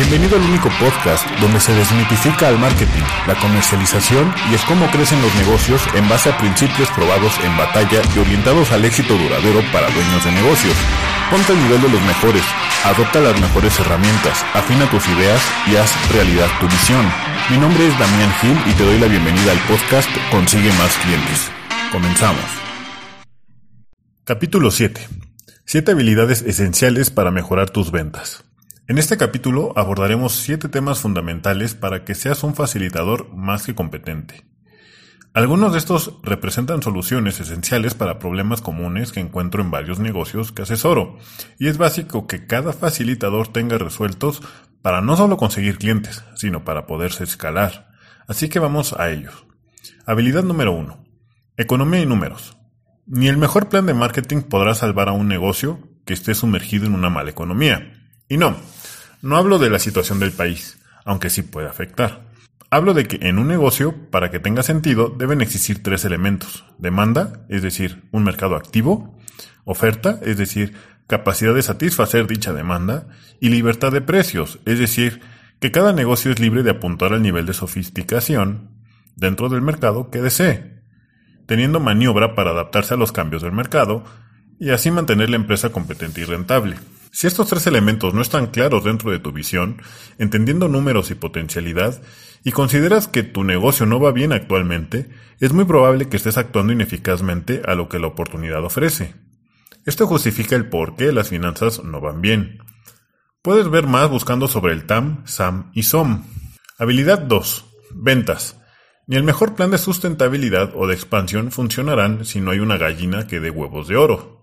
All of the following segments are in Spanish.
Bienvenido al único podcast donde se desmitifica el marketing, la comercialización y es cómo crecen los negocios en base a principios probados en batalla y orientados al éxito duradero para dueños de negocios. Ponte al nivel de los mejores, adopta las mejores herramientas, afina tus ideas y haz realidad tu visión. Mi nombre es Damián Gil y te doy la bienvenida al podcast Consigue más clientes. Comenzamos. Capítulo 7. 7 habilidades esenciales para mejorar tus ventas. En este capítulo abordaremos siete temas fundamentales para que seas un facilitador más que competente. Algunos de estos representan soluciones esenciales para problemas comunes que encuentro en varios negocios que asesoro, y es básico que cada facilitador tenga resueltos para no solo conseguir clientes, sino para poderse escalar. Así que vamos a ellos. Habilidad número 1. Economía y números. Ni el mejor plan de marketing podrá salvar a un negocio que esté sumergido en una mala economía. Y no, no hablo de la situación del país, aunque sí puede afectar. Hablo de que en un negocio, para que tenga sentido, deben existir tres elementos. Demanda, es decir, un mercado activo, oferta, es decir, capacidad de satisfacer dicha demanda, y libertad de precios, es decir, que cada negocio es libre de apuntar al nivel de sofisticación dentro del mercado que desee, teniendo maniobra para adaptarse a los cambios del mercado y así mantener la empresa competente y rentable. Si estos tres elementos no están claros dentro de tu visión, entendiendo números y potencialidad, y consideras que tu negocio no va bien actualmente, es muy probable que estés actuando ineficazmente a lo que la oportunidad ofrece. Esto justifica el por qué las finanzas no van bien. Puedes ver más buscando sobre el TAM, SAM y SOM. Habilidad 2. Ventas. Ni el mejor plan de sustentabilidad o de expansión funcionarán si no hay una gallina que dé huevos de oro.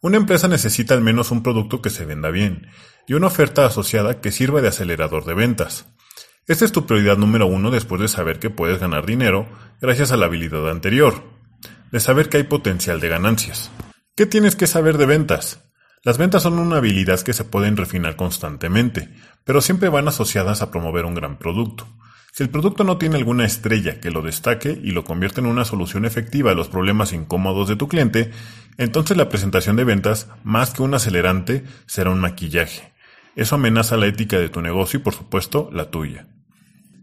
Una empresa necesita al menos un producto que se venda bien y una oferta asociada que sirva de acelerador de ventas. Esta es tu prioridad número uno después de saber que puedes ganar dinero gracias a la habilidad anterior, de saber que hay potencial de ganancias. ¿Qué tienes que saber de ventas? Las ventas son una habilidad que se pueden refinar constantemente, pero siempre van asociadas a promover un gran producto. Si el producto no tiene alguna estrella que lo destaque y lo convierte en una solución efectiva a los problemas incómodos de tu cliente, entonces la presentación de ventas, más que un acelerante, será un maquillaje. Eso amenaza la ética de tu negocio y por supuesto la tuya.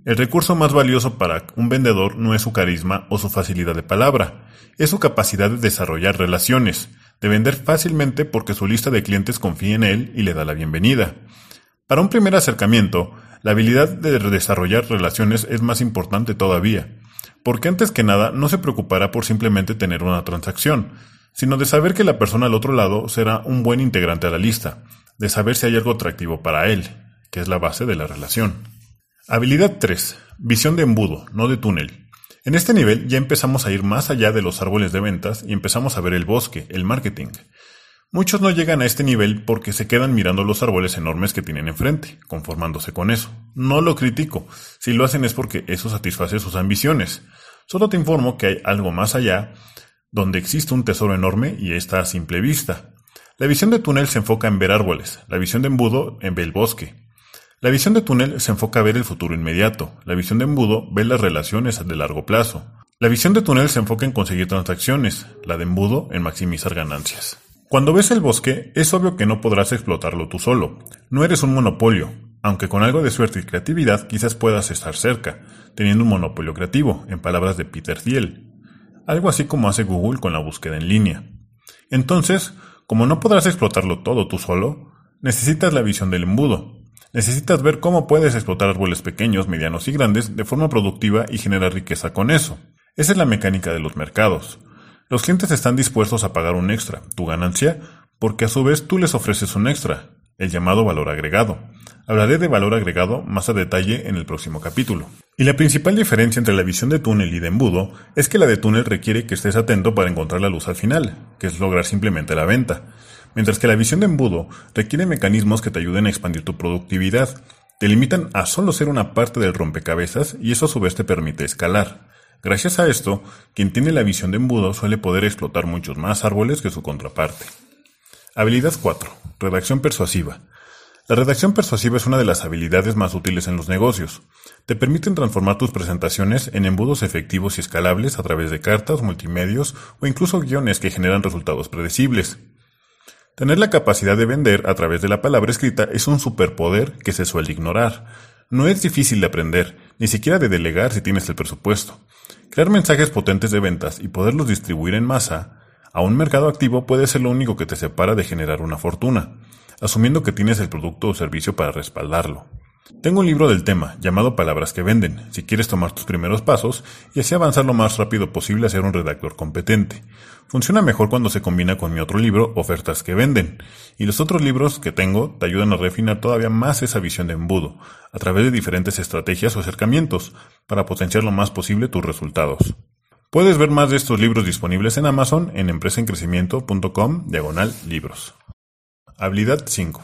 El recurso más valioso para un vendedor no es su carisma o su facilidad de palabra, es su capacidad de desarrollar relaciones, de vender fácilmente porque su lista de clientes confía en él y le da la bienvenida. Para un primer acercamiento, la habilidad de desarrollar relaciones es más importante todavía, porque antes que nada no se preocupará por simplemente tener una transacción, sino de saber que la persona al otro lado será un buen integrante a la lista, de saber si hay algo atractivo para él, que es la base de la relación. Habilidad 3. Visión de embudo, no de túnel. En este nivel ya empezamos a ir más allá de los árboles de ventas y empezamos a ver el bosque, el marketing. Muchos no llegan a este nivel porque se quedan mirando los árboles enormes que tienen enfrente, conformándose con eso. No lo critico, si lo hacen es porque eso satisface sus ambiciones. Solo te informo que hay algo más allá, donde existe un tesoro enorme y está a simple vista. La visión de túnel se enfoca en ver árboles, la visión de embudo en ver el bosque. La visión de túnel se enfoca a ver el futuro inmediato, la visión de embudo ve las relaciones de largo plazo. La visión de túnel se enfoca en conseguir transacciones, la de embudo en maximizar ganancias. Cuando ves el bosque, es obvio que no podrás explotarlo tú solo. No eres un monopolio, aunque con algo de suerte y creatividad quizás puedas estar cerca, teniendo un monopolio creativo, en palabras de Peter Thiel. Algo así como hace Google con la búsqueda en línea. Entonces, como no podrás explotarlo todo tú solo, necesitas la visión del embudo. Necesitas ver cómo puedes explotar árboles pequeños, medianos y grandes de forma productiva y generar riqueza con eso. Esa es la mecánica de los mercados. Los clientes están dispuestos a pagar un extra, tu ganancia, porque a su vez tú les ofreces un extra, el llamado valor agregado. Hablaré de valor agregado más a detalle en el próximo capítulo. Y la principal diferencia entre la visión de túnel y de embudo es que la de túnel requiere que estés atento para encontrar la luz al final, que es lograr simplemente la venta, mientras que la visión de embudo requiere mecanismos que te ayuden a expandir tu productividad, te limitan a solo ser una parte del rompecabezas y eso a su vez te permite escalar. Gracias a esto, quien tiene la visión de embudo suele poder explotar muchos más árboles que su contraparte. Habilidad 4. Redacción persuasiva. La redacción persuasiva es una de las habilidades más útiles en los negocios. Te permiten transformar tus presentaciones en embudos efectivos y escalables a través de cartas, multimedios o incluso guiones que generan resultados predecibles. Tener la capacidad de vender a través de la palabra escrita es un superpoder que se suele ignorar. No es difícil de aprender, ni siquiera de delegar si tienes el presupuesto. Crear mensajes potentes de ventas y poderlos distribuir en masa a un mercado activo puede ser lo único que te separa de generar una fortuna, asumiendo que tienes el producto o servicio para respaldarlo. Tengo un libro del tema llamado Palabras que venden, si quieres tomar tus primeros pasos y así avanzar lo más rápido posible a ser un redactor competente. Funciona mejor cuando se combina con mi otro libro, Ofertas que venden, y los otros libros que tengo te ayudan a refinar todavía más esa visión de embudo, a través de diferentes estrategias o acercamientos, para potenciar lo más posible tus resultados. Puedes ver más de estos libros disponibles en Amazon en empresaencrecimiento.com diagonal libros. Habilidad 5.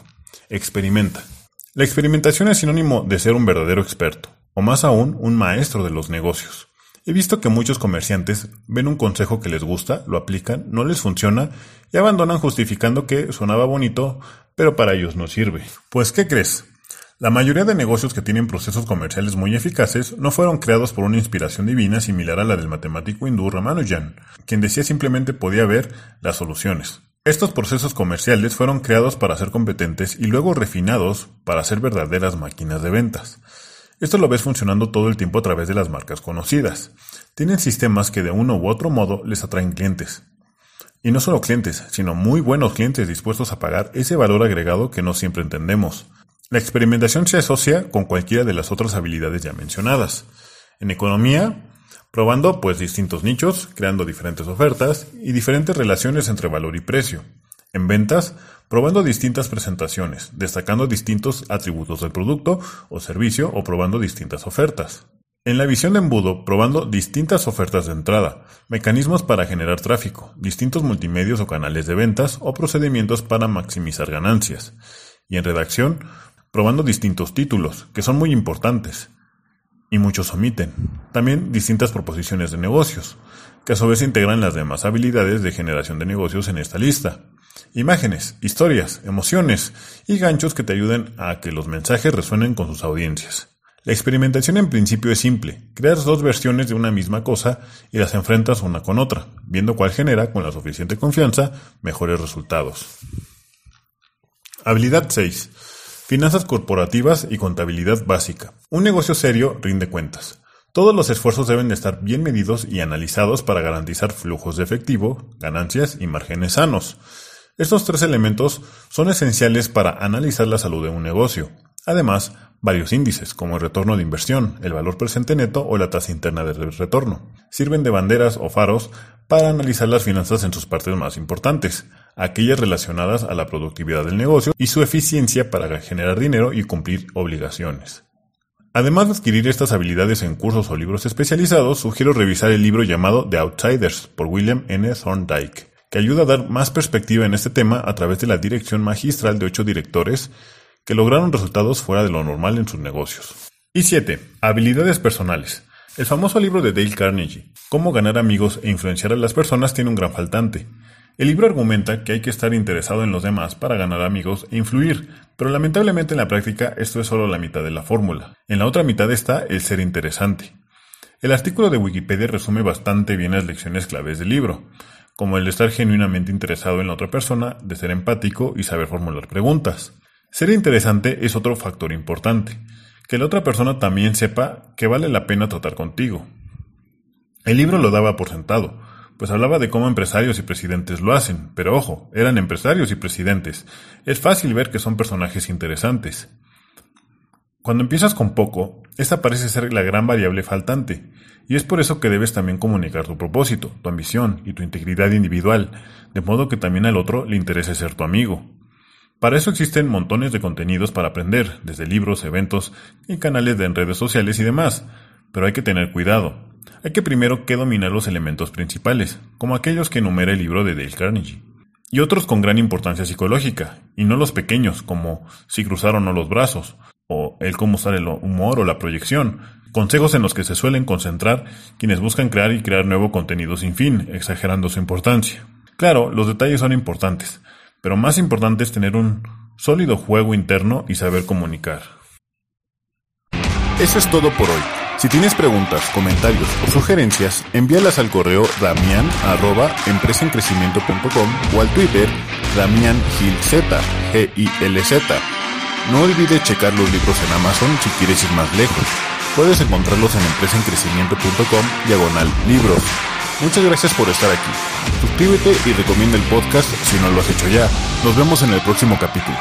Experimenta. La experimentación es sinónimo de ser un verdadero experto, o más aún, un maestro de los negocios. He visto que muchos comerciantes ven un consejo que les gusta, lo aplican, no les funciona y abandonan justificando que sonaba bonito, pero para ellos no sirve. Pues, ¿qué crees? La mayoría de negocios que tienen procesos comerciales muy eficaces no fueron creados por una inspiración divina similar a la del matemático hindú Ramanujan, quien decía simplemente podía ver las soluciones. Estos procesos comerciales fueron creados para ser competentes y luego refinados para ser verdaderas máquinas de ventas. Esto lo ves funcionando todo el tiempo a través de las marcas conocidas. Tienen sistemas que de uno u otro modo les atraen clientes. Y no solo clientes, sino muy buenos clientes dispuestos a pagar ese valor agregado que no siempre entendemos. La experimentación se asocia con cualquiera de las otras habilidades ya mencionadas. En economía, probando pues distintos nichos, creando diferentes ofertas y diferentes relaciones entre valor y precio. En ventas, probando distintas presentaciones, destacando distintos atributos del producto o servicio o probando distintas ofertas. En la visión de embudo, probando distintas ofertas de entrada, mecanismos para generar tráfico, distintos multimedios o canales de ventas o procedimientos para maximizar ganancias. Y en redacción, probando distintos títulos, que son muy importantes, y muchos omiten. También distintas proposiciones de negocios, que a su vez integran las demás habilidades de generación de negocios en esta lista. Imágenes, historias, emociones y ganchos que te ayuden a que los mensajes resuenen con sus audiencias. La experimentación en principio es simple. Creas dos versiones de una misma cosa y las enfrentas una con otra, viendo cuál genera, con la suficiente confianza, mejores resultados. Habilidad 6. Finanzas corporativas y contabilidad básica. Un negocio serio rinde cuentas. Todos los esfuerzos deben de estar bien medidos y analizados para garantizar flujos de efectivo, ganancias y márgenes sanos. Estos tres elementos son esenciales para analizar la salud de un negocio. Además, varios índices, como el retorno de inversión, el valor presente neto o la tasa interna de retorno, sirven de banderas o faros para analizar las finanzas en sus partes más importantes, aquellas relacionadas a la productividad del negocio y su eficiencia para generar dinero y cumplir obligaciones. Además de adquirir estas habilidades en cursos o libros especializados, sugiero revisar el libro llamado The Outsiders por William N. Thorndike, que ayuda a dar más perspectiva en este tema a través de la dirección magistral de ocho directores que lograron resultados fuera de lo normal en sus negocios. Y 7. Habilidades personales. El famoso libro de Dale Carnegie, Cómo ganar amigos e influenciar a las personas, tiene un gran faltante. El libro argumenta que hay que estar interesado en los demás para ganar amigos e influir, pero lamentablemente en la práctica esto es solo la mitad de la fórmula. En la otra mitad está el ser interesante. El artículo de Wikipedia resume bastante bien las lecciones claves del libro, como el de estar genuinamente interesado en la otra persona, de ser empático y saber formular preguntas. Ser interesante es otro factor importante, que la otra persona también sepa que vale la pena tratar contigo. El libro lo daba por sentado, pues hablaba de cómo empresarios y presidentes lo hacen, pero ojo, eran empresarios y presidentes. Es fácil ver que son personajes interesantes. Cuando empiezas con poco, esa parece ser la gran variable faltante, y es por eso que debes también comunicar tu propósito, tu ambición y tu integridad individual, de modo que también al otro le interese ser tu amigo. Para eso existen montones de contenidos para aprender, desde libros, eventos y canales de redes sociales y demás, pero hay que tener cuidado, hay que primero que dominar los elementos principales, como aquellos que enumera el libro de Dale Carnegie, y otros con gran importancia psicológica, y no los pequeños, como si cruzaron o no los brazos, o el cómo usar el humor o la proyección, consejos en los que se suelen concentrar quienes buscan crear y crear nuevo contenido sin fin, exagerando su importancia. Claro, los detalles son importantes, pero más importante es tener un sólido juego interno y saber comunicar. Eso es todo por hoy. Si tienes preguntas, comentarios o sugerencias, envíalas al correo damian arroba o al Twitter damiangilz, G-I-L-Z. No olvides checar los libros en Amazon si quieres ir más lejos. Puedes encontrarlos en empresaencrecimiento.com diagonal. Muchas gracias por estar aquí. Suscríbete y recomienda el podcast si no lo has hecho ya. Nos vemos en el próximo capítulo.